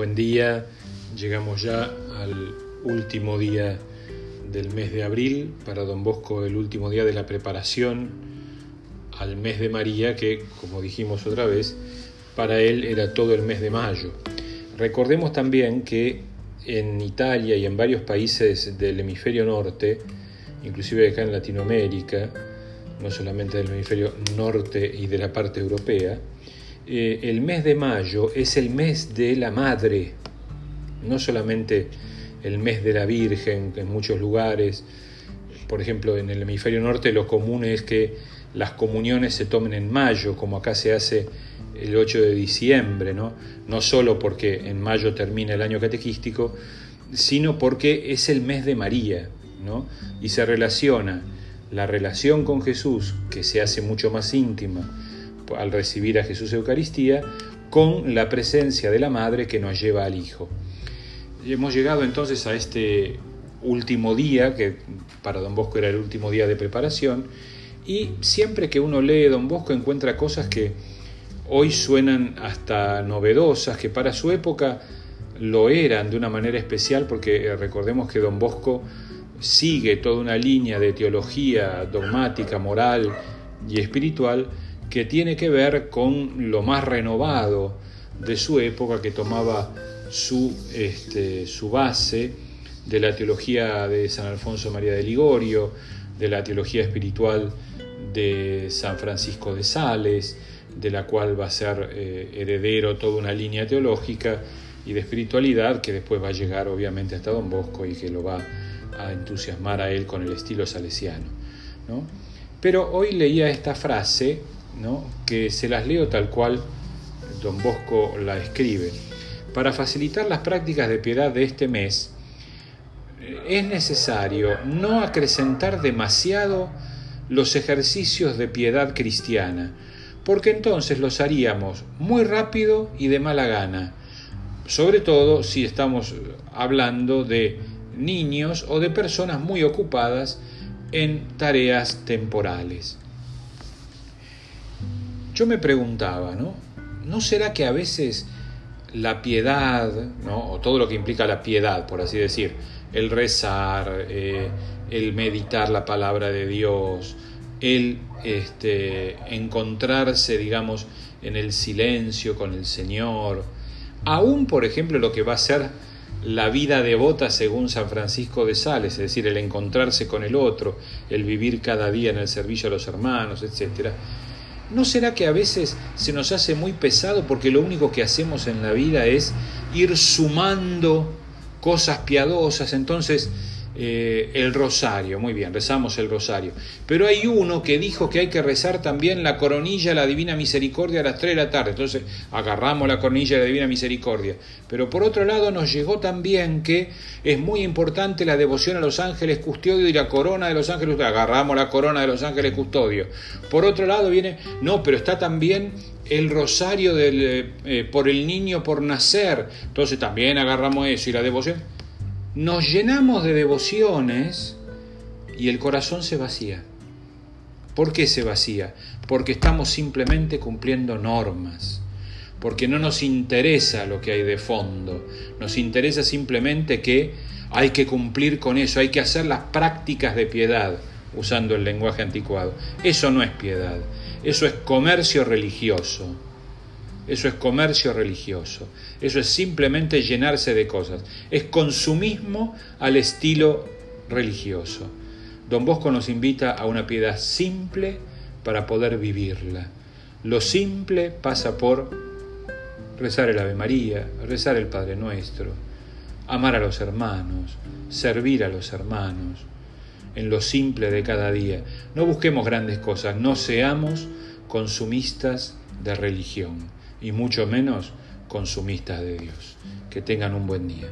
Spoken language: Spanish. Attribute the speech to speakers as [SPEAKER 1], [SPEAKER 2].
[SPEAKER 1] Buen día, llegamos ya al último día del mes de abril, para don Bosco el último día de la preparación al mes de María, que como dijimos otra vez, para él era todo el mes de mayo. Recordemos también que en Italia y en varios países del hemisferio norte, inclusive acá en Latinoamérica, no solamente del hemisferio norte y de la parte europea, eh, el mes de mayo es el mes de la madre, no solamente el mes de la Virgen en muchos lugares, por ejemplo en el hemisferio norte lo común es que las comuniones se tomen en mayo, como acá se hace el 8 de diciembre, ¿no? no solo porque en mayo termina el año catequístico, sino porque es el mes de María, ¿no? y se relaciona la relación con Jesús, que se hace mucho más íntima, al recibir a Jesús Eucaristía con la presencia de la Madre que nos lleva al Hijo. hemos llegado entonces a este último día, que para don Bosco era el último día de preparación, y siempre que uno lee don Bosco encuentra cosas que hoy suenan hasta novedosas, que para su época lo eran de una manera especial, porque eh, recordemos que don Bosco sigue toda una línea de teología dogmática, moral y espiritual, que tiene que ver con lo más renovado de su época, que tomaba su, este, su base de la teología de San Alfonso María de Ligorio, de la teología espiritual de San Francisco de Sales, de la cual va a ser eh, heredero toda una línea teológica y de espiritualidad que después va a llegar obviamente hasta Don Bosco y que lo va a entusiasmar a él con el estilo salesiano. ¿no? Pero hoy leía esta frase que se las leo tal cual don Bosco la escribe. Para facilitar las prácticas de piedad de este mes, eh, es necesario no acrecentar demasiado los ejercicios de piedad cristiana, porque entonces los haríamos muy rápido y de mala gana, sobre todo si estamos hablando de niños o de personas muy ocupadas en tareas temporales. Yo me preguntaba, ¿no? ¿No será que a veces la piedad, ¿no? o todo lo que implica la piedad, por así decir, el rezar, eh, el meditar la palabra de Dios, el este, encontrarse, digamos, en el silencio con el Señor, aún, por ejemplo, lo que va a ser la vida devota según San Francisco de Sales, es decir, el encontrarse con el otro, el vivir cada día en el servicio a los hermanos, etcétera, ¿No será que a veces se nos hace muy pesado porque lo único que hacemos en la vida es ir sumando cosas piadosas? Entonces, eh, el rosario, muy bien, rezamos el rosario. Pero hay uno que dijo que hay que rezar también la coronilla, la divina misericordia a las 3 de la tarde. Entonces agarramos la coronilla de la divina misericordia. Pero por otro lado nos llegó también que es muy importante la devoción a los ángeles custodio y la corona de los ángeles. Agarramos la corona de los ángeles custodio. Por otro lado viene, no, pero está también el rosario del, eh, eh, por el niño por nacer. Entonces también agarramos eso y la devoción nos llenamos de devociones y el corazón se vacía. ¿Por qué se vacía? Porque estamos simplemente cumpliendo normas, porque no nos interesa lo que hay de fondo, nos interesa simplemente que hay que cumplir con eso, hay que hacer las prácticas de piedad, usando el lenguaje anticuado. Eso no es piedad, eso es comercio religioso. Eso es comercio religioso. Eso es simplemente llenarse de cosas. Es consumismo al estilo religioso. Don Bosco nos invita a una piedad simple para poder vivirla. Lo simple pasa por rezar el Ave María, rezar el Padre Nuestro, amar a los hermanos, servir a los hermanos, en lo simple de cada día. No busquemos grandes cosas, no seamos consumistas de religión y mucho menos consumistas de Dios. Que tengan un buen día.